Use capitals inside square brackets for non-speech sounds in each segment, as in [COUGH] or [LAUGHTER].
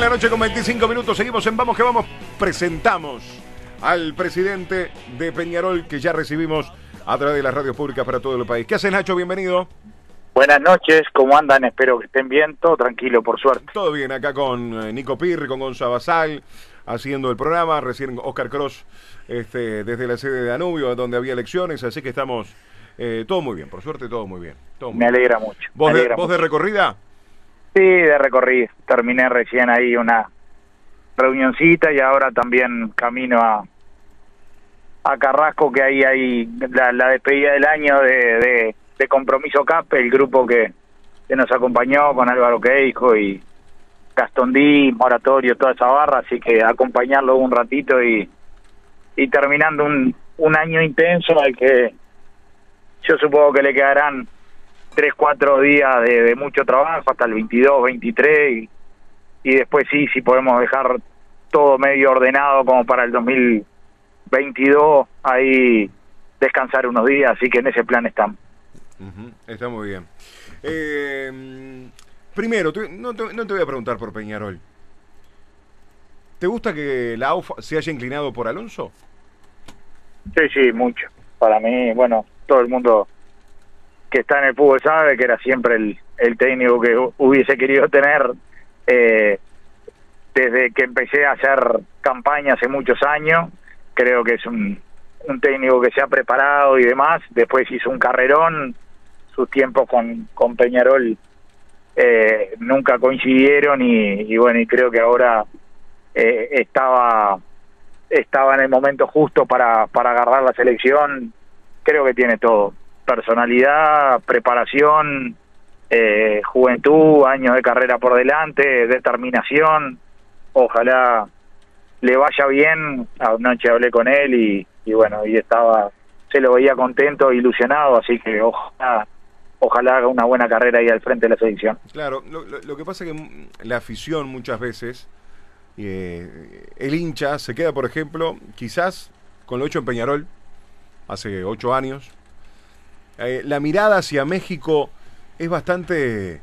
de la noche con 25 minutos. Seguimos en Vamos que Vamos. Presentamos al presidente de Peñarol que ya recibimos a través de las radios públicas para todo el país. ¿Qué haces, Nacho? Bienvenido. Buenas noches, ¿cómo andan? Espero que estén bien, todo tranquilo, por suerte. Todo bien, acá con eh, Nico Pirri, con Gonzalo Basal, haciendo el programa. Recién Oscar Cross este, desde la sede de Danubio, donde había elecciones. Así que estamos eh, todo muy bien, por suerte todo muy bien. Todo muy Me bien. alegra mucho. ¿Vos, me de, alegra vos mucho. de recorrida? Sí, de recorrido. Terminé recién ahí una reunioncita y ahora también camino a a Carrasco, que ahí hay la, despedida del año de, de, Compromiso CAP, el grupo que, que nos acompañó con Álvaro Queijo y Gastón Díaz, Moratorio, toda esa barra, así que acompañarlo un ratito y, y terminando un, un año intenso al que yo supongo que le quedarán tres, cuatro días de, de mucho trabajo hasta el 22, 23 y, y después sí, si podemos dejar todo medio ordenado como para el 2022, ahí descansar unos días, así que en ese plan estamos. Está muy bien. Eh, primero, no, te, no te voy a preguntar por Peñarol. ¿Te gusta que la AUF se haya inclinado por Alonso? Sí, sí, mucho. Para mí, bueno, todo el mundo que está en el fútbol sabe que era siempre el, el técnico que hu- hubiese querido tener eh, desde que empecé a hacer campaña hace muchos años. Creo que es un, un técnico que se ha preparado y demás. Después hizo un carrerón. Sus tiempos con, con Peñarol eh, nunca coincidieron y, y bueno, y creo que ahora eh, estaba estaba en el momento justo para, para agarrar la selección, creo que tiene todo. Personalidad, preparación, eh, juventud, años de carrera por delante, determinación. Ojalá le vaya bien. Anoche hablé con él y, bueno, y estaba, se lo veía contento, ilusionado, así que ojalá, ojalá haga una buena carrera ahí al frente de la selección. Claro, lo, que pasa es que la afición muchas veces, eh, el hincha se queda, por ejemplo, quizás con lo hecho en Peñarol, hace ocho años. Eh, la mirada hacia México es bastante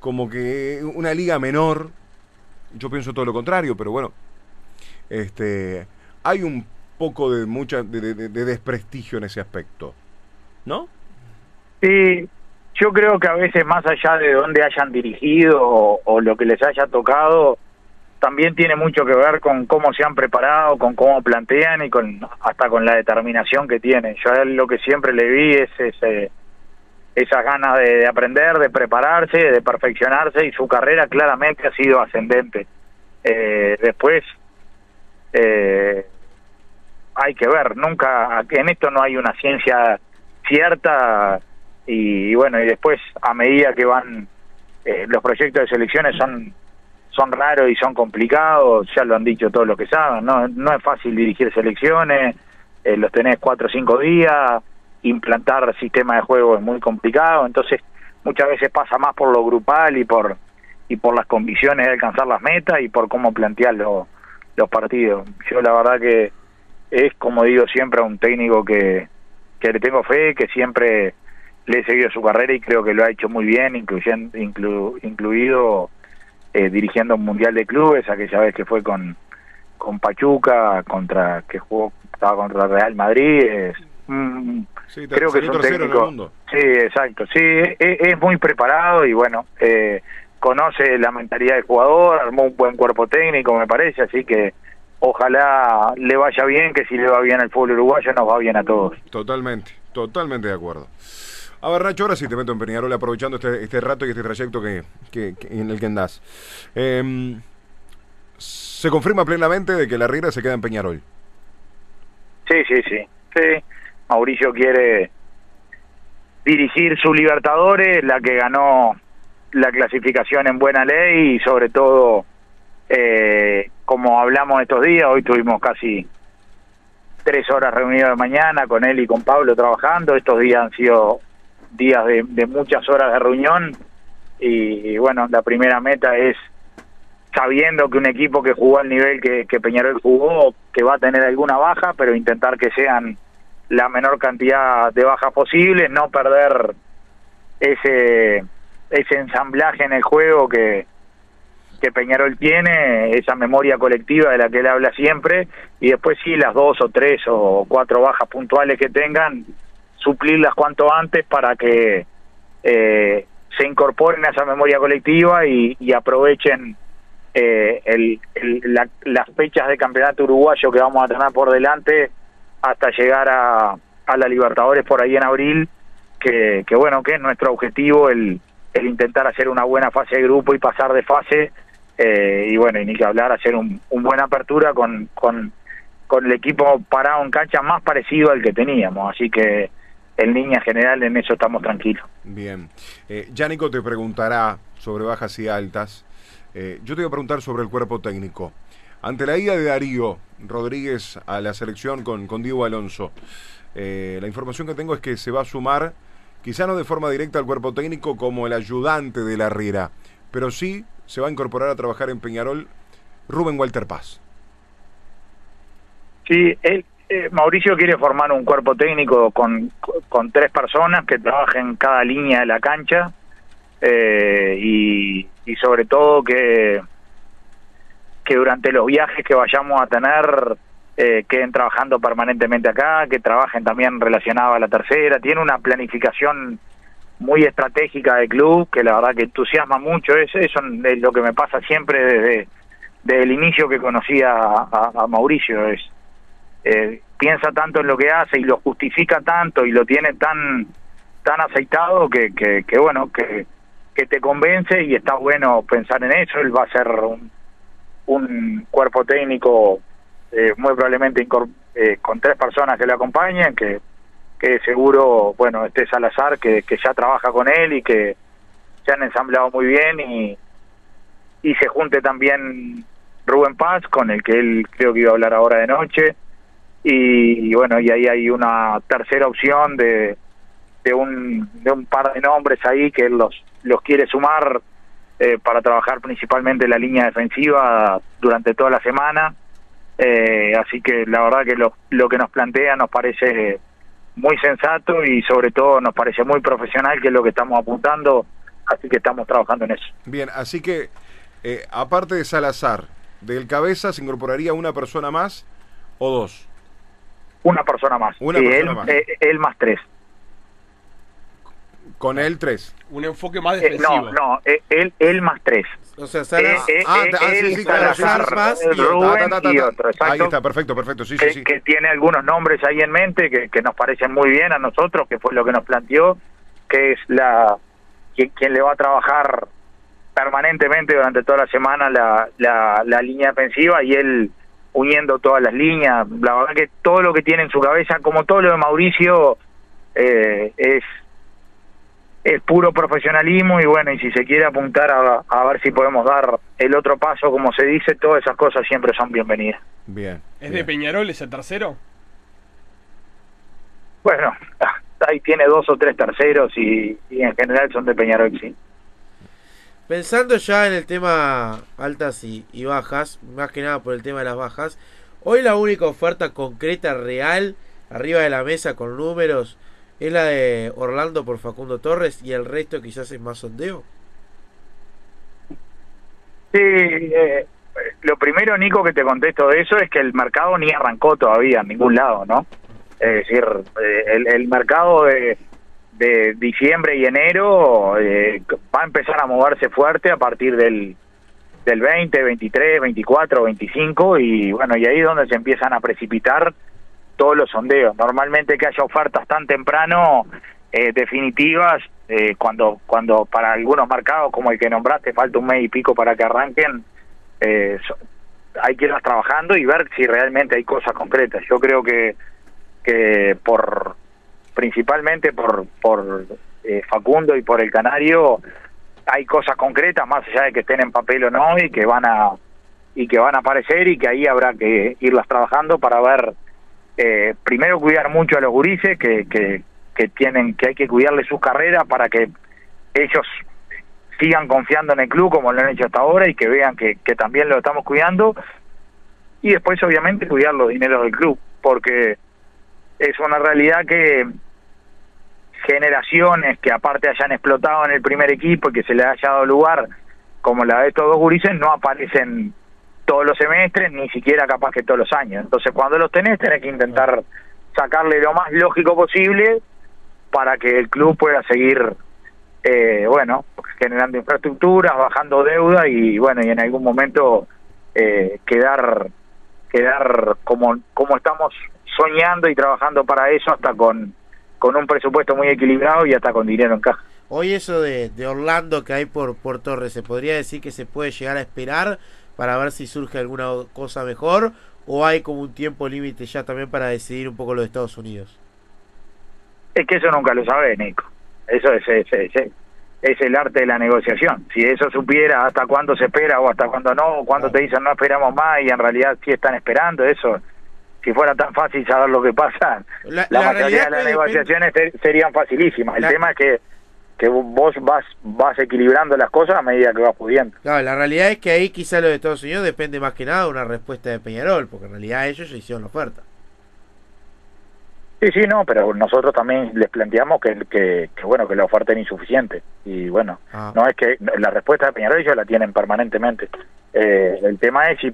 como que una liga menor. Yo pienso todo lo contrario, pero bueno, este, hay un poco de mucha de, de- de desprestigio en ese aspecto, ¿no? Sí, yo creo que a veces más allá de dónde hayan dirigido o, o lo que les haya tocado, también tiene mucho que ver con cómo se han preparado, con cómo plantean y con hasta con la determinación que tienen. Yo a él lo que siempre le vi es ese, esas ganas de, de aprender, de prepararse, de perfeccionarse y su carrera claramente ha sido ascendente. Eh, después eh, hay que ver, nunca en esto no hay una ciencia cierta y, bueno y después a medida que van eh, los proyectos de selecciones son son raros y son complicados ya lo han dicho todos los que saben no no es fácil dirigir selecciones eh, los tenés cuatro o cinco días implantar sistema de juego es muy complicado entonces muchas veces pasa más por lo grupal y por y por las convicciones de alcanzar las metas y por cómo plantear lo- los partidos. Yo la verdad que es como digo siempre a un técnico que que le tengo fe, que siempre le he seguido su carrera y creo que lo ha hecho muy bien, incluyen- inclu- incluido eh, dirigiendo un mundial de clubes, aquella vez que fue con con Pachuca, contra que jugó estaba contra Real Madrid, es, mm, Sí, te- creo que es un técnico. Sí, exacto. Sí, es, es muy preparado y bueno, eh, conoce la mentalidad del jugador, armó un buen cuerpo técnico, me parece, así que ojalá le vaya bien, que si le va bien al fútbol uruguayo nos va bien a todos. Totalmente, totalmente de acuerdo. A Nacho, ahora sí te meto en Peñarol aprovechando este, este rato y este trayecto que, que- en el que andás. Em, se confirma plenamente de que la Riera se queda en Peñarol. Sí, sí, sí. Sí, Mauricio quiere dirigir su Libertadores, la que ganó la clasificación en buena ley y sobre todo, eh, como hablamos estos días, hoy tuvimos casi tres horas reunidos de mañana con él y con Pablo trabajando, estos días han sido días de, de muchas horas de reunión. Y, bueno, la primera meta es sabiendo que un equipo que jugó al nivel que, que Peñarol jugó, que va a tener alguna baja, pero intentar que sean la menor cantidad de bajas posibles, no perder ese ese ensamblaje en el juego que que Peñarol tiene, esa memoria colectiva de la que él habla siempre, y después sí, las dos o tres o cuatro bajas puntuales que tengan, suplirlas cuanto antes para que eh, se incorporen a esa memoria colectiva y, aprovechen eh, el, las fechas de campeonato uruguayo que vamos a tener por delante hasta llegar a, a la Libertadores por ahí en abril, que, que bueno, que es nuestro objetivo el, intentar hacer una buena fase de grupo y pasar de fase eh, y bueno, y ni hablar, hacer un, buena apertura con, con, con el equipo parado en cancha más parecido al que teníamos, así que en línea general en eso estamos tranquilos. Bien, eh, Nico te preguntará sobre bajas y altas, eh, yo te voy a preguntar sobre el cuerpo técnico. Ante la ida de Darío Rodríguez a la selección con, con Diego Alonso, eh, la información que tengo es que se va a sumar, quizá no de forma directa al cuerpo técnico como el ayudante de la Riera, pero sí se va a incorporar a trabajar en Peñarol Rubén Walter Paz. Sí, él, eh, Mauricio quiere formar un cuerpo técnico con, con tres personas que trabajen cada línea de la cancha eh, y, sobre todo que, que durante los viajes que vayamos a tener eh, queden trabajando permanentemente acá, que trabajen también relacionado a la tercera. Tiene una planificación muy estratégica del club, que la verdad que entusiasma mucho, es, eso es lo que me pasa siempre desde, desde el inicio que conocí a, Mauricio, es eh, piensa tanto en lo que hace y lo justifica tanto y lo tiene tan tan aceitado que, que, bueno, que, que te convence y está bueno pensar en eso, él va a ser un, un cuerpo técnico eh, muy probablemente eh, con tres personas que le acompañen, que que seguro, bueno, este Salazar, que, que ya trabaja con él y que se han ensamblado muy bien y, y se junte también Rubén Paz, con el que él creo que iba a hablar ahora de noche. Y, bueno, y ahí hay una tercera opción de, de, un, de un par de nombres ahí que los, los quiere sumar eh, para trabajar principalmente la línea defensiva durante toda la semana. Eh, así que la verdad que lo, lo que nos plantea nos parece muy sensato y sobre todo nos parece muy profesional, que es lo que estamos apuntando, así que estamos trabajando en eso. Bien, así que eh, aparte de Salazar, del cabeza se incorporaría una persona más o dos. Una persona más. Una persona él, más. Eh, él más tres. Con él tres. Un enfoque más eh, defensivo. no, no, él, él más tres. O sea, Salazar, eh, eh, ah, ah, sí, sí, claro, Rubén y otro. Ahí está, perfecto, perfecto, sí, que, sí, Que tiene algunos nombres ahí en mente que, que nos parecen muy bien a nosotros, que fue lo que nos planteó, que es la quien, quien le va a trabajar permanentemente durante toda la semana la, la, la línea defensiva y él uniendo todas las líneas. La verdad que todo lo que tiene en su cabeza, como todo lo de Mauricio, eh, es es puro profesionalismo y bueno, y si se quiere apuntar a, ver si podemos dar el otro paso, como se dice, todas esas cosas siempre son bienvenidas. Bien. ¿Es de Peñarol ese tercero? Bueno, [LAUGHS] ahí tiene dos o tres terceros y, en general son de Peñarol, sí. Pensando ya en el tema altas y, bajas, más que nada por el tema de las bajas, hoy la única oferta concreta, real, arriba de la mesa con números, es la de Orlando por Facundo Torres y el resto quizás es más sondeo. Sí, eh, lo primero, Nico, que te contesto de eso es que el mercado ni arrancó todavía en ningún lado, ¿no? Es decir, eh, el, mercado de, de, diciembre y enero eh, va a empezar a moverse fuerte a partir del, del 20, 23, 24, 25 y bueno, y ahí es donde se empiezan a precipitar todos los sondeos. Normalmente que haya ofertas tan temprano eh, definitivas, eh, cuando cuando para algunos mercados como el que nombraste falta un mes y pico para que arranquen, eh, hay que irlas trabajando y ver si realmente hay cosas concretas. Yo creo que que por principalmente por por Facundo y por el Canario hay cosas concretas más allá de que estén en papel o no y que van a y que van a aparecer y que ahí habrá que irlas trabajando para ver eh, primero cuidar mucho a los gurises que, que, que tienen que hay que cuidarle sus carreras para que ellos sigan confiando en el club como lo han hecho hasta ahora y que vean que, que también lo estamos cuidando. Y después obviamente cuidar los dineros del club porque es una realidad que generaciones que aparte hayan explotado en el primer equipo y que se les haya dado lugar como la de estos dos gurises, no aparecen todos los semestres, ni siquiera capaz que todos los años. Entonces, cuando los tenés, tenés que intentar sacarle lo más lógico posible para que el club pueda seguir, eh, bueno, generando infraestructuras, bajando deuda y, bueno, y en algún momento eh, quedar quedar como como estamos soñando y trabajando para eso hasta con con un presupuesto muy equilibrado y hasta con dinero en caja. Hoy eso de, de Orlando que hay por, por Torres, ¿se podría decir que se puede llegar a esperar para ver si surge alguna cosa mejor? ¿O hay como un tiempo límite ya también para decidir un poco lo de Estados Unidos? Es que eso nunca lo sabe, Nico. Eso es, es, es, el arte de la negociación. Si eso supiera hasta cuándo se espera o hasta cuándo no, o cuándo te dicen no esperamos más y en realidad sí están esperando, eso si fuera tan fácil saber lo que pasa, la, mayoría de las negociaciones serían facilísimas. El tema es que, que vos vas vas equilibrando las cosas a medida que vas pudiendo. Claro, la realidad es que ahí quizá lo de Estados Unidos depende más que nada de una respuesta de Peñarol, porque en realidad ellos ya hicieron la oferta. Sí, sí, no, pero nosotros también les planteamos que, que, bueno, que la oferta era insuficiente. Y bueno, ah. no es que la respuesta de Peñarol ellos la tienen permanentemente. Eh, el tema es si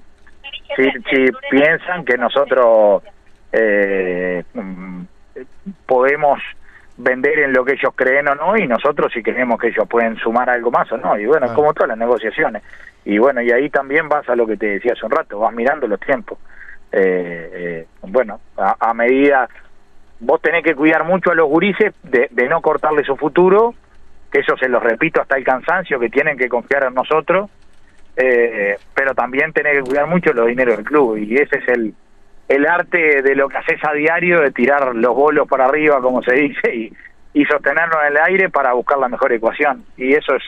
si, si piensan que nosotros eh, mm, podemos vender en lo que ellos creen o no y nosotros si creemos que ellos pueden sumar algo más o no y bueno como todas las negociaciones. Y bueno y ahí también vas a lo que te decía hace un rato vas mirando los tiempos. Eh, eh, bueno a, medida vos tenés que cuidar mucho a los gurises de, de no cortarle su futuro que eso se los repito hasta el cansancio que tienen que confiar en nosotros eh, pero también tener que cuidar mucho los dineros del club y ese es el, el arte de lo que haces a diario, de tirar los bolos para arriba, como se [LAUGHS] dice, y, y sostenernos en el aire para buscar la mejor ecuación. Y eso es,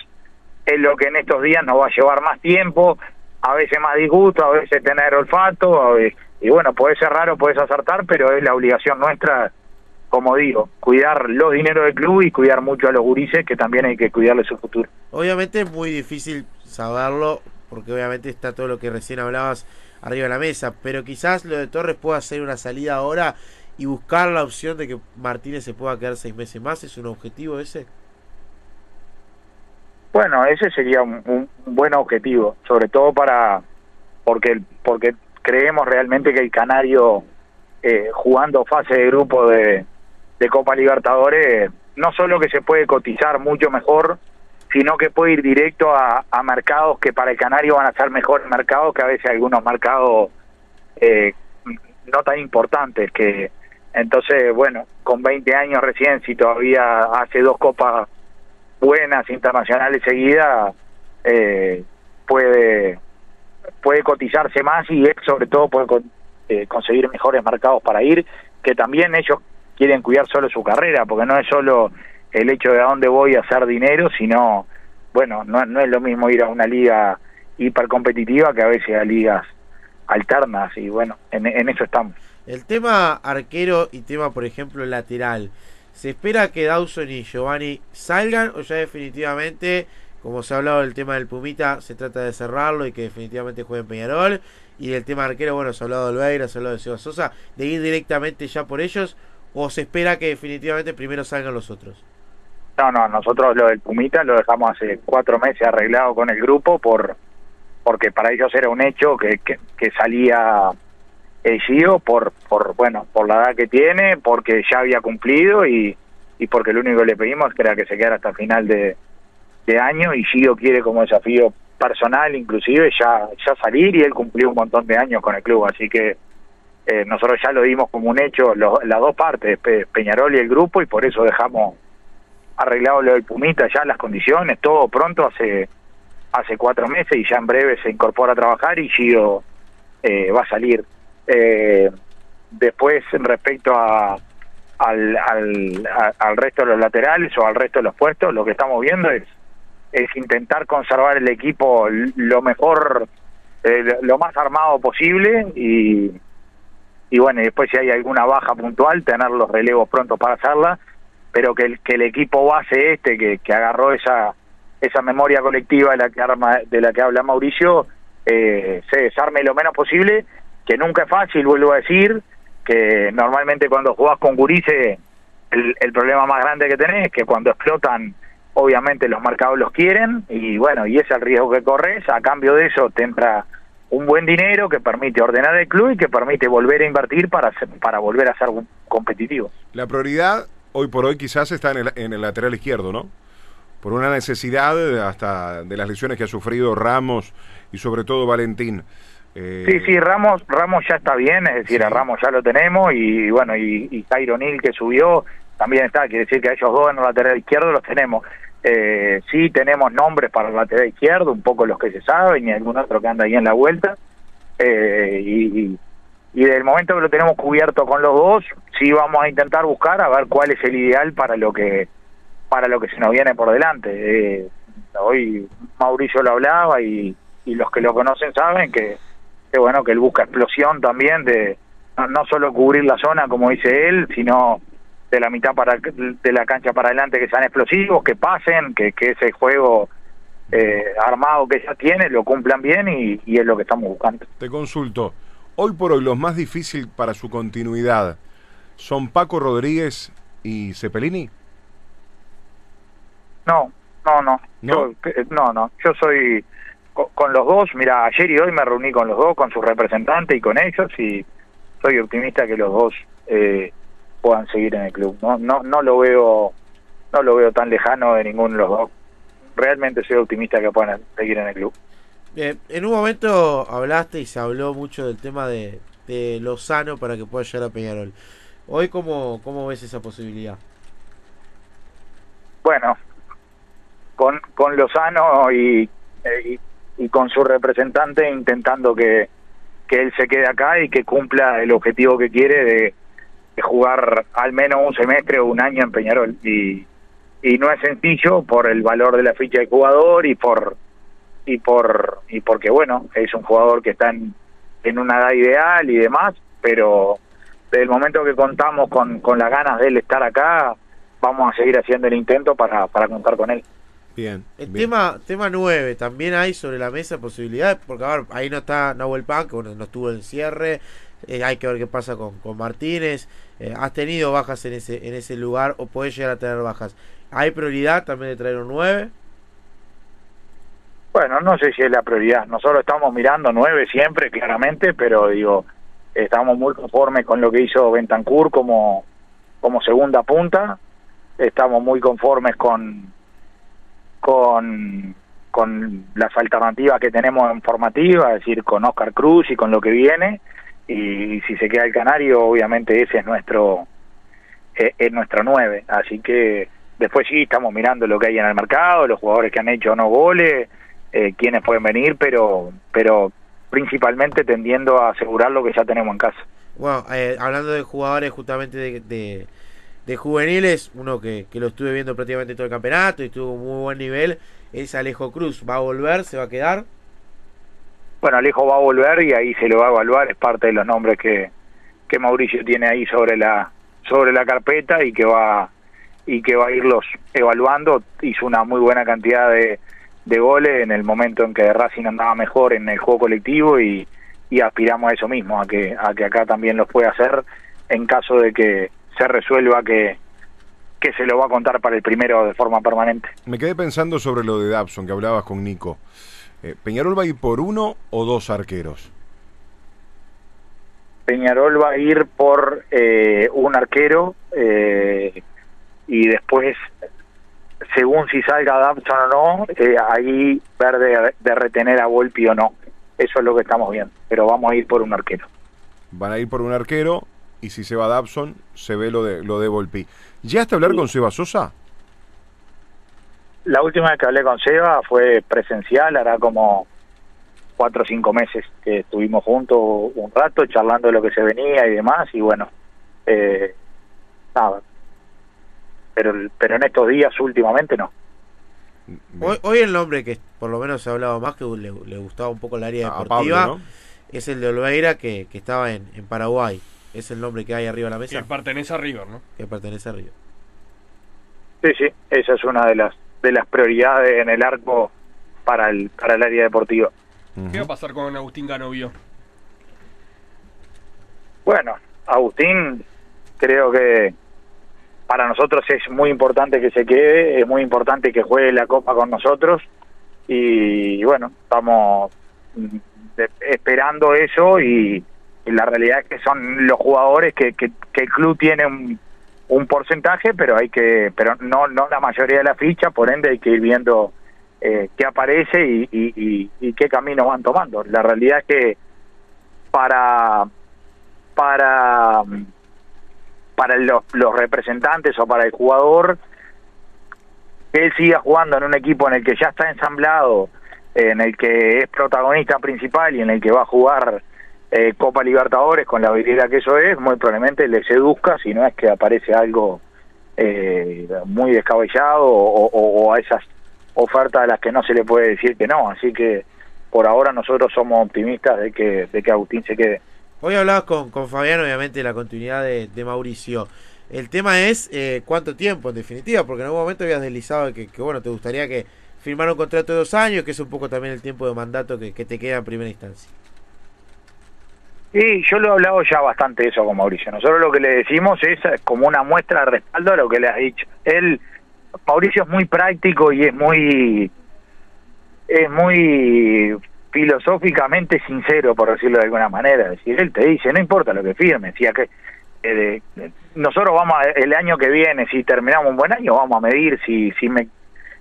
es lo que en estos días nos va a llevar más tiempo, a veces más disgusto, a veces tener olfato, y bueno, puede ser raro, puedes acertar, pero es la obligación nuestra, como digo, cuidar los dineros del club y cuidar mucho a los gurises, que también hay que cuidarle su futuro. Obviamente es muy difícil saberlo porque obviamente está todo lo que recién hablabas arriba de la mesa, pero quizás lo de Torres pueda ser una salida ahora y buscar la opción de que Martínez se pueda quedar seis meses más, ¿es un objetivo ese? Bueno, ese sería un, buen objetivo, sobre todo para porque porque creemos realmente que el Canario eh, jugando fase de grupo de, de Copa Libertadores no solo que se puede cotizar mucho mejor sino que puede ir directo a, mercados que para el canario van a ser mejores mercados que a veces algunos mercados eh, no tan importantes que entonces bueno con 20 años recién si todavía hace dos copas buenas internacionales seguidas eh, puede puede cotizarse más y sobre todo puede eh, conseguir mejores mercados para ir que también ellos quieren cuidar solo su carrera porque no es solo el hecho de a dónde voy a hacer dinero, sino, bueno, no, no es lo mismo ir a una liga hipercompetitiva que a veces a ligas alternas y bueno, en, eso estamos. El tema arquero y tema, por ejemplo, lateral. ¿Se espera que Dawson y Giovanni salgan o ya definitivamente, como se ha hablado del tema del Pumita, se trata de cerrarlo y que definitivamente jueguen Peñarol? Y del tema arquero, bueno, se ha hablado de Olveira, se ha hablado de Seba Sosa, de ir directamente ya por ellos o se espera que definitivamente primero salgan los otros? No, no, nosotros lo del Pumita lo dejamos hace cuatro meses arreglado con el grupo por porque para ellos era un hecho que, que, salía el Gio por, por, bueno, por la edad que tiene, porque ya había cumplido y, y porque lo único que le pedimos era que se quedara hasta el final de, de año y Gio quiere como desafío personal inclusive ya, ya salir y él cumplió un montón de años con el club, así que eh, nosotros ya lo dimos como un hecho las dos partes, Peñarol y el grupo, y por eso dejamos arreglado lo del Pumita ya las condiciones, todo pronto hace hace cuatro meses y ya en breve se incorpora a trabajar y Gio eh, va a salir. Eh, después, respecto a, al, al, resto de los laterales o al resto de los puestos, lo que estamos viendo es, es intentar conservar el equipo lo mejor, eh, lo más armado posible y, y bueno, después si hay alguna baja puntual, tener los relevos prontos para hacerla pero que el, que el equipo base este, que, que agarró esa, esa memoria colectiva de la que, arma, de la que habla Mauricio, eh, se desarme lo menos posible, que nunca es fácil, vuelvo a decir, que normalmente cuando jugás con gurises, el, el problema más grande que tenés es que cuando explotan obviamente los mercados los quieren y bueno, y ese es el riesgo que corres, a cambio de eso te entra un buen dinero que permite ordenar el club y que permite volver a invertir para, para volver a ser competitivo. La prioridad hoy por hoy quizás está en el, en el lateral izquierdo, ¿no? Por una necesidad hasta de las lesiones que ha sufrido Ramos y sobre todo Valentín. Eh... Sí, sí, Ramos, Ramos ya está bien, es decir, a Ramos ya lo tenemos y bueno, y, y Cairo que subió también está, quiere decir que a ellos dos en el lateral izquierdo los tenemos. Eh, sí tenemos nombres para el lateral izquierdo, un poco los que se saben y algún otro que anda ahí en la vuelta. Eh, y, y, del momento que lo tenemos cubierto con los dos, sí vamos a intentar buscar a ver cuál es el ideal para lo que para lo que se nos viene por delante. Eh, hoy Mauricio lo hablaba y, y los que lo conocen saben que, que bueno que él busca explosión también de no, no solo cubrir la zona como dice él, sino de la mitad para de la cancha para adelante que sean explosivos, que pasen, que, que ese juego eh, armado que ya tiene lo cumplan bien y, y, es lo que estamos buscando. Te consulto, hoy por hoy los más difíciles para su continuidad son Paco Rodríguez y Cepelini. No, no, no, ¿No? Yo, no, no, yo soy con, con los dos, mira, ayer y hoy me reuní con los dos, con su representante y con ellos y soy optimista que los dos eh, puedan seguir en el club. No, no, no lo veo, no lo veo tan lejano de ninguno de los dos. Realmente soy optimista que puedan seguir en el club. Bien, en un momento hablaste y se habló mucho del tema de, de Lozano para que pueda llegar a Peñarol. Hoy, ¿cómo, cómo ves esa posibilidad? Bueno, con, con Lozano y, y, y con su representante intentando que, que él se quede acá y que cumpla el objetivo que quiere de, jugar al menos un semestre o un año en Peñarol y, y no es sencillo por el valor de la ficha de jugador y por y por y porque bueno es un jugador que está en, en una edad ideal y demás pero desde el momento que contamos con, con las ganas de él estar acá vamos a seguir haciendo el intento para, para contar con él Bien. El tema tema 9, también hay sobre la mesa posibilidades, porque a ver, ahí no está Nahuel Pan, que bueno, no estuvo en cierre, eh, hay que ver qué pasa con, con Martínez. Eh, has tenido bajas en ese, en ese lugar o puedes llegar a tener bajas. ¿Hay prioridad también de traer un 9? Bueno, no sé si es la prioridad. Nosotros estamos mirando 9 siempre, claramente, pero digo, estamos muy conformes con lo que hizo Bentancur como, como segunda punta. Estamos muy conformes con, con, con las alternativas que tenemos en formativa, es decir, con Oscar Cruz y con lo que viene y si se queda el Canario, obviamente ese es nuestro eh, es nuestro 9, así que después sí estamos mirando lo que hay en el mercado, los jugadores que han hecho no goles, eh, quienes pueden venir, pero pero principalmente tendiendo a asegurar lo que ya tenemos en casa. Bueno, eh, hablando de jugadores justamente de, de, juveniles, uno que, que, lo estuve viendo prácticamente todo el campeonato y estuvo muy buen nivel, es Alejo Cruz. ¿Va a volver? ¿Se va a quedar? bueno, Alejo va a volver y ahí se lo va a evaluar, es parte de los nombres que, que Mauricio tiene ahí sobre la sobre la carpeta y que va y que va a irlos evaluando, hizo una muy buena cantidad de, de goles en el momento en que Racing andaba mejor en el juego colectivo y, y aspiramos a eso mismo, a que, a que acá también los pueda hacer en caso de que se resuelva que, que se lo va a contar para el primero de forma permanente. Me quedé pensando sobre lo de Dabson que hablabas con Nico. Eh, ¿Peñarol va a ir por uno o dos arqueros? Peñarol va a ir por eh, un arquero eh, y después, según si salga Dabson o no, ahí ver de, retener a Volpi o no. Eso es lo que estamos viendo, pero vamos a ir por un arquero. Van a ir por un arquero y si se va Dabson, se ve lo de, lo de Volpi. ¿Ya hasta hablar con Seba Sosa? La última vez que hablé con Seba fue presencial, hará como cuatro o cinco meses que estuvimos juntos un rato charlando de lo que se venía y demás y bueno, eh, nada. Pero, pero en estos días últimamente no. Hoy, hoy el nombre que por lo menos se hablaba más, que le, gustaba un poco el área deportiva, es el de Olveira que, que estaba en, en, Paraguay. Es el nombre que hay arriba de la mesa. Que pertenece a River, ¿no? Que pertenece a River. Sí, sí, esa es una de las de las prioridades en el arco para el, para el área deportiva. ¿Qué va a pasar con Agustín Ganovio? Bueno, Agustín creo que para nosotros es muy importante que se quede, es muy importante que juegue la Copa con nosotros y, bueno, estamos mm, esperando eso y, la realidad es que son los jugadores que, que, el club tiene un, porcentaje, pero hay que, pero no, no la mayoría de la ficha, por ende hay que ir viendo eh, qué aparece y, qué camino van tomando. La realidad es que para para para los, los representantes o para el jugador que él siga jugando en un equipo en el que ya está ensamblado, en el que es protagonista principal y en el que va a jugar eh, Copa Libertadores con la habilidad que eso es, muy probablemente le seduzca si no es que aparece algo eh, muy descabellado o, o, a esas ofertas a las que no se le puede decir que no. Así que por ahora nosotros somos optimistas de que, de que Agustín se quede. Hoy hablabas con, con Fabián, obviamente, de la continuidad de, Mauricio. El tema es eh, cuánto tiempo, en definitiva, porque en algún momento habías deslizado que, bueno, te gustaría que firmara un contrato de dos años, que es un poco también el tiempo de mandato que, te queda en primera instancia. Sí, yo lo he hablado ya bastante eso con Mauricio. Nosotros lo que le decimos es como una muestra de respaldo a lo que le has dicho. Él, Mauricio es muy práctico y es muy, es muy filosóficamente sincero, por decirlo de alguna manera. Es decir, él te dice, no importa lo que firme, si que eh, nosotros vamos el año que viene, si terminamos un buen año, vamos a medir si si me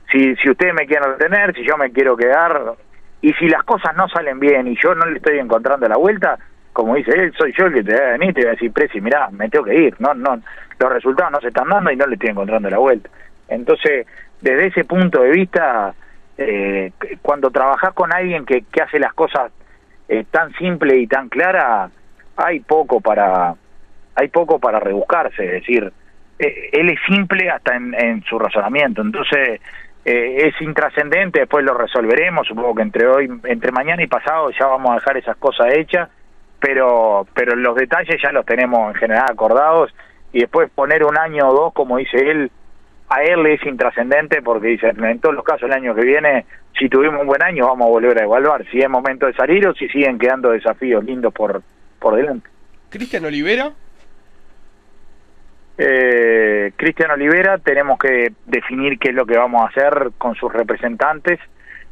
si si ustedes me quieren retener, si yo me quiero quedar y si las cosas no salen bien y yo no le estoy encontrando la vuelta, como dice él, soy yo el que te va a venir te voy a decir, Presi, mirá, me tengo que ir, no no los resultados no se están dando y no le estoy encontrando la vuelta. Entonces, desde ese punto de vista eh, cuando trabajás con alguien que, que hace las cosas eh, tan simple y tan clara, hay poco para hay poco para rebuscarse, es decir, eh, él es simple hasta en, en su razonamiento, entonces eh, es intrascendente, después lo resolveremos, supongo que entre hoy, entre mañana y pasado ya vamos a dejar esas cosas hechas, pero pero los detalles ya los tenemos en general acordados y después poner un año o dos, como dice él, a él le es intrascendente porque dice, en todos los casos el año que viene, si tuvimos un buen año, vamos a volver a evaluar si es momento de salir o si siguen quedando desafíos lindos por, por delante. Cristian Olivera. Eh, Cristian Olivera, tenemos que definir qué es lo que vamos a hacer con sus representantes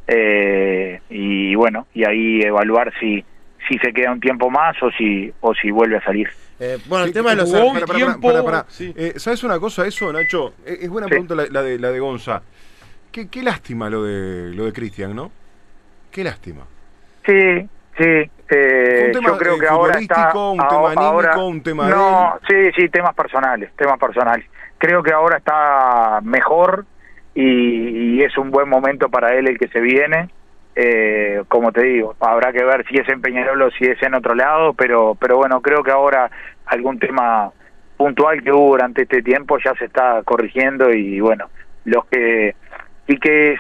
eh, y bueno, y ahí evaluar si, si se queda un tiempo más o si, o si vuelve a salir. Eh, bueno, el tema de los para, para, para, eh, ¿Sabes una cosa eso, Nacho? Es, buena pregunta la, de, la de Gonza. Qué, qué lástima lo de lo de Cristian, ¿no? Qué lástima. Sí, sí. Eh, yo creo que ahora está un tema anímico, un tema no, sí, sí, temas personales, temas personales. Creo que ahora está mejor y, y es un buen momento para él el que se viene eh, como te digo, habrá que ver si es en Peñarol o si es en otro lado, pero, pero bueno, creo que ahora algún tema puntual que hubo durante este tiempo ya se está corrigiendo y bueno, los que y que es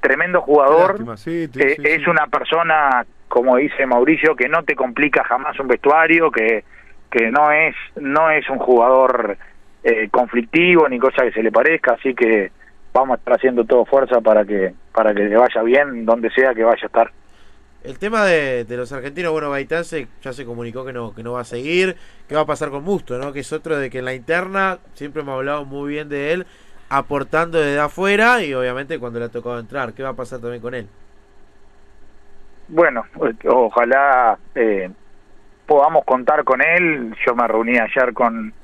tremendo jugador, eh, es una persona, como dice Mauricio, que no te complica jamás un vestuario, que, que no es no es un jugador eh, conflictivo ni cosa que se le parezca, así que vamos a estar haciendo todo fuerza para que para que le vaya bien donde sea que vaya a estar. El tema de, los argentinos, bueno, Gaitán ya se comunicó que no que no va a seguir. ¿Qué va a pasar con Musto, no? Que es otro de que en la interna siempre hemos hablado muy bien de él, aportando desde afuera y obviamente cuando le ha tocado entrar. ¿Qué va a pasar también con él? Bueno, ojalá eh, podamos contar con él. Yo me reuní ayer con,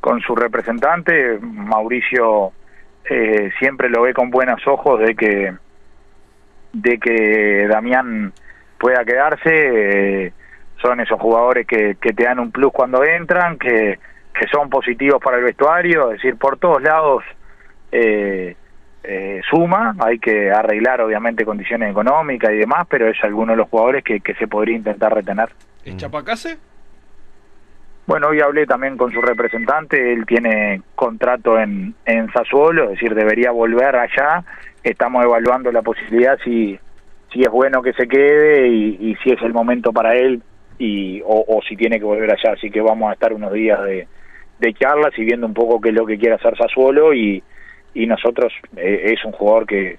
con su representante, Mauricio eh, siempre lo ve con buenos ojos de que de que Damián pueda quedarse eh, son esos jugadores que, que te dan un plus cuando entran que, que son positivos para el vestuario es decir por todos lados eh, suma hay que arreglar obviamente condiciones económicas y demás pero es alguno de los jugadores que, que se podría intentar retener ¿Es Chapacase? Bueno, hoy hablé también con su representante, él tiene contrato en, en Sassuolo, es decir, debería volver allá, estamos evaluando la posibilidad si, si es bueno que se quede y, si es el momento para él y, o, si tiene que volver allá, así que vamos a estar unos días de, de charlas y viendo un poco qué es lo que quiere hacer Sassuolo y, y nosotros eh, es un jugador que,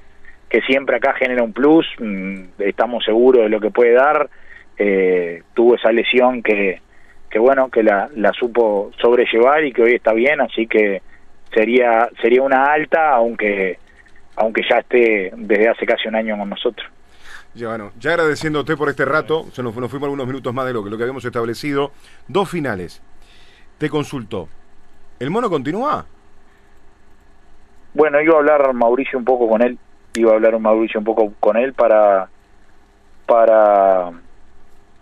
que siempre acá genera un plus, mm, estamos seguros de lo que puede dar, eh, tuvo esa lesión que que bueno, que la, la supo sobrellevar y que hoy está bien, así que sería sería una alta, aunque aunque ya esté desde hace casi un año con nosotros. Ya, bueno, ya agradeciéndote por este rato, se nos, nos fuimos algunos minutos más de lo que, lo que habíamos establecido. Dos finales. Te consultó. ¿El mono continúa? Bueno, iba a hablar Mauricio un poco con él, iba a hablar Mauricio un poco con él para para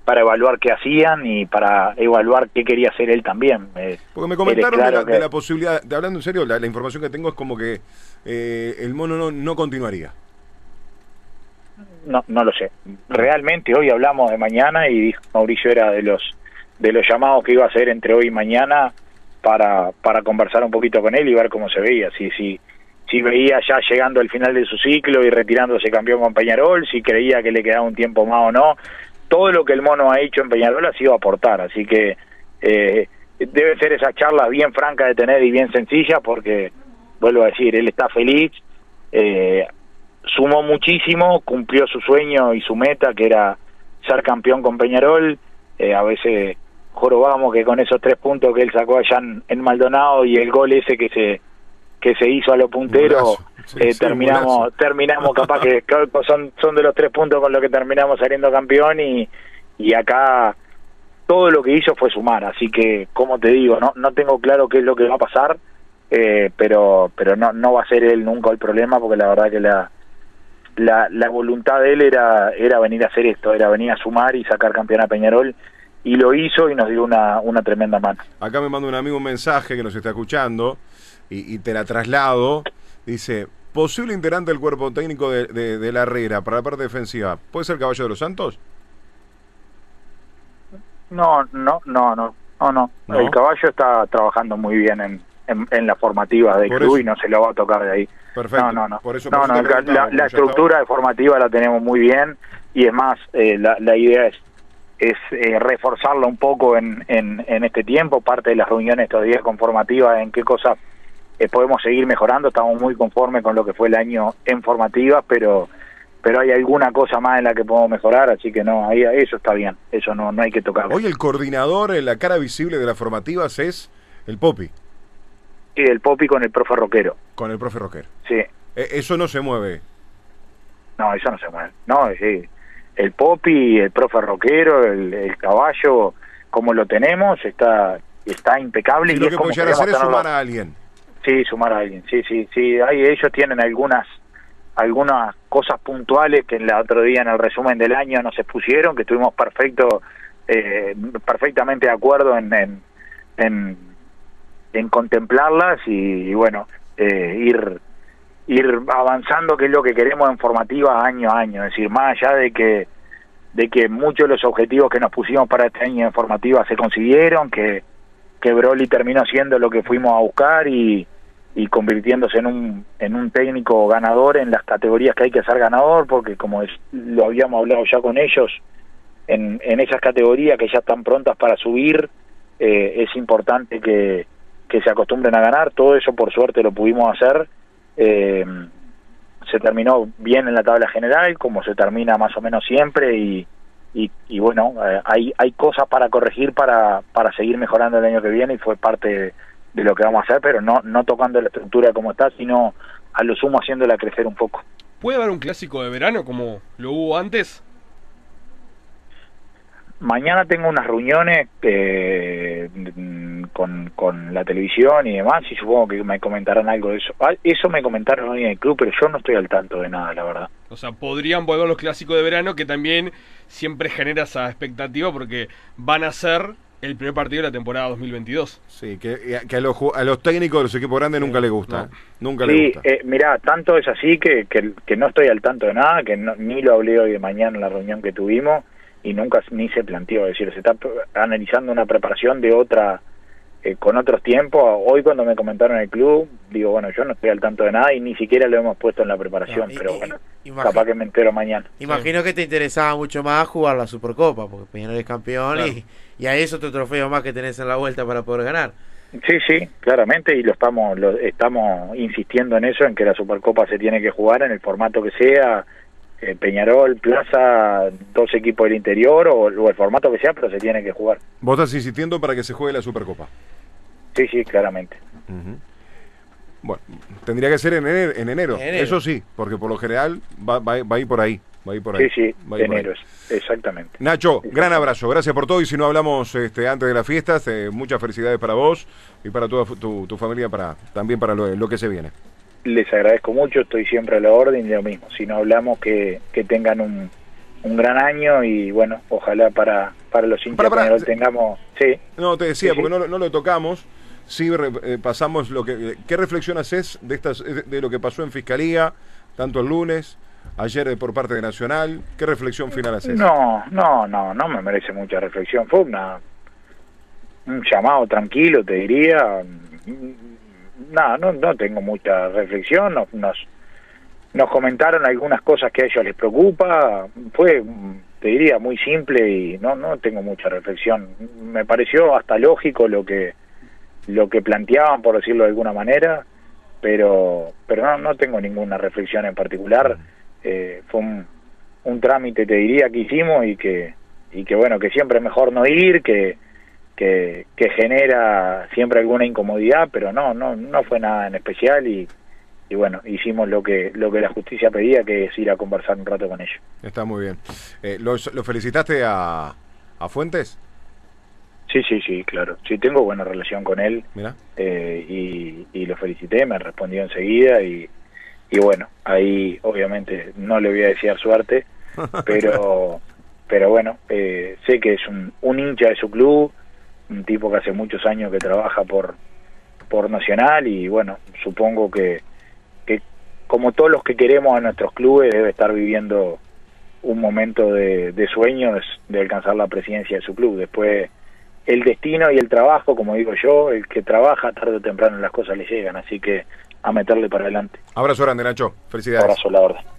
para evaluar qué hacían y para evaluar qué quería hacer él también. Eh, Porque me comentaron claro de, la, que- de la posibilidad, de, hablando en serio, la, la información que tengo es como que eh, el mono no, no continuaría. no, no lo sé. Realmente hoy hablamos de mañana y dijo Mauricio era de los de los llamados que iba a hacer entre hoy y mañana para para conversar un poquito con él y ver cómo se veía, si si si veía ya llegando al final de su ciclo y retirándose campeón con Peñarol, si creía que le quedaba un tiempo más o no. Todo lo que el mono ha hecho en Peñarol ha sido aportar, así que eh, debe ser esa charla bien franca de tener y bien sencilla porque, vuelvo a decir, él está feliz, eh, sumó muchísimo, cumplió su sueño y su meta, que era ser campeón con Peñarol. Eh, a veces jorobamos que con esos tres puntos que él sacó allá en, en Maldonado y el gol ese que se que se hizo a los punteros. Sí, eh, sí, terminamos terminamos capaz [LAUGHS] que que son son de los tres puntos con los que terminamos saliendo campeón y y acá todo lo que hizo fue sumar, así que como te digo, no no tengo claro qué es lo que va a pasar, eh, pero pero no no va a ser él nunca el problema porque la verdad que la la, la voluntad de él era era venir a hacer esto, era venir a sumar y sacar campeón a Peñarol y lo hizo y nos dio una una tremenda mano. Acá me manda un amigo un mensaje que nos está escuchando y, y te la traslado. Dice, posible integrante del cuerpo técnico de, de, de la Herrera para la parte defensiva. ¿Puede ser Caballo de los Santos? No, no, no, no, no, no. ¿No? El caballo está trabajando muy bien en, en, en las formativas del Por club eso. y no se lo va a tocar de ahí. Perfecto. No, no, no. Por eso, no, eso la, estructura de formativa la tenemos muy bien y es más, eh, la, la idea es es eh, reforzarla un poco en, en, en este tiempo, parte de las reuniones días con formativa, en qué cosas eh, podemos seguir mejorando, estamos muy conformes con lo que fue el año en formativas, pero pero hay alguna cosa más en la que podemos mejorar, así que no, ahí eso está bien, eso no, no hay que tocarlo. Hoy el coordinador, eh, la cara visible de las formativas es el Popi, Y el Popi con el profe Roquero, con el profe Rocker. sí, Eh, eso no se mueve. no, eso no se mueve, no, sí. el Popi, el profe Roquero, el, el caballo, como lo tenemos, está está impecable Y y, lo es que como hacer es sumar a alguien. Sí, sumar a alguien, sí, sí, sí, ahí ellos tienen algunas algunas cosas puntuales que en el otro día en el resumen del año nos expusieron, que estuvimos perfecto, eh, perfectamente de acuerdo en, en, en, en contemplarlas y, bueno, eh, ir ir avanzando, que es lo que queremos en formativa año a año, es decir, más allá de que de que muchos de los objetivos que nos pusimos para este año en formativa se consiguieron, que, que Broly terminó siendo lo que fuimos a buscar y, y convirtiéndose en un, en un técnico ganador en las categorías que hay que ser ganador, porque como es- lo habíamos hablado ya con ellos, en, en esas categorías que ya están prontas para subir, eh, es importante que, que se acostumbren a ganar, todo eso por suerte lo pudimos hacer. Eh, se terminó bien en la tabla general, como se termina más o menos siempre, y, y, bueno, eh, hay, hay cosas para corregir para, para seguir mejorando el año que viene y fue parte de, de lo que vamos a hacer, pero no, no tocando la estructura como está, sino a lo sumo haciéndola crecer un poco. ¿Puede haber un clásico de verano como lo hubo antes? Mañana tengo unas reuniones eh, con, con la televisión y demás, y supongo que me comentarán algo de eso. Ah, Eso me comentaron hoy en el club, pero yo no estoy al tanto de nada, la verdad. O sea, podrían volver los clásicos de verano que también siempre genera esa expectativa porque van a ser el primer partido de la temporada 2022. Sí, que, que a, los, a los técnicos de los equipos grandes nunca les gusta. no. ¿eh? Nunca les Sí, gusta. eh, mirá, tanto es así que, que, que no estoy al tanto de nada, que no- ni lo hablé hoy de mañana en la reunión que tuvimos y nunca ni se planteó, es decir, se está analizando una preparación de otra, eh, con otros tiempos. Hoy cuando me comentaron en el club, digo, bueno, yo no estoy al tanto de nada y ni siquiera lo hemos puesto en la preparación, No, y- pero y- bueno, capaz que me entero mañana. Imagino que te interesaba mucho más jugar la Supercopa, porque Peñarol es campeón Claro. y, y ahí es otro trofeo más que tenés en la vuelta para poder ganar. Sí, sí, claramente, y lo estamos, lo, estamos insistiendo en eso, en que la Supercopa se tiene que jugar en el formato que sea, Peñarol, Plaza, dos equipos del interior o, o el formato que sea, pero se tiene que jugar. Vos estás insistiendo para que se juegue la Supercopa. Sí, sí, claramente. Bueno, tendría que ser en enero, en enero, En enero. eso sí, porque por lo general va, va, va a ir por ahí. Va a ir por ahí. Sí, sí, va a ir por ahí. enero, exactamente. Nacho, gran abrazo, gracias por todo y si no hablamos este, antes de las fiestas, eh, muchas felicidades para vos y para toda tu, tu familia, para también para lo, lo que se viene. Les agradezco mucho, estoy siempre a la orden y lo mismo. Si no hablamos, que, que tengan un, un gran año y bueno, ojalá para, para los hinchas Para, para, tengamos... Sí, No, te decía, Sí, sí. porque no, lo- no lo tocamos, sí re- eh, pasamos lo que... ¿Qué reflexión haces de, estas, de, de lo que pasó en Fiscalía, tanto el lunes, ayer eh, por parte de Nacional? ¿Qué reflexión final haces? No, no, no, no me merece mucha reflexión. Fue una, un llamado tranquilo, te diría. No, no, no tengo mucha reflexión. Nos, nos, comentaron algunas cosas que a ellos les preocupa. Fue, te diría, muy simple y no, no tengo mucha reflexión. Me pareció hasta lógico lo que, lo que planteaban, por decirlo de alguna manera, pero, pero no, no tengo ninguna reflexión en particular. Eh, fue un, un trámite te diría que hicimos y que y que bueno que siempre es mejor no ir que que, que genera siempre alguna incomodidad pero no no no fue nada en especial y, y bueno hicimos lo que lo que la justicia pedía que es ir a conversar un rato con ellos Está muy bien. Eh, ¿los- ¿Lo felicitaste a, a Fuentes? sí sí sí claro sí tengo buena relación con él Mira. eh, y, y lo felicité me respondió enseguida y y bueno ahí obviamente no le voy a desear suerte [LAUGHS] pero pero bueno eh, sé que es un, un hincha de su club un tipo que hace muchos años que trabaja por por Nacional y bueno supongo que que como todos los que queremos a nuestros clubes debe estar viviendo un momento de, de sueños de alcanzar la presidencia de su club después el destino y el trabajo como digo yo el que trabaja tarde o temprano las cosas le llegan así que a meterle para adelante Abrazo grande, Nacho. Felicidades. abrazo la orden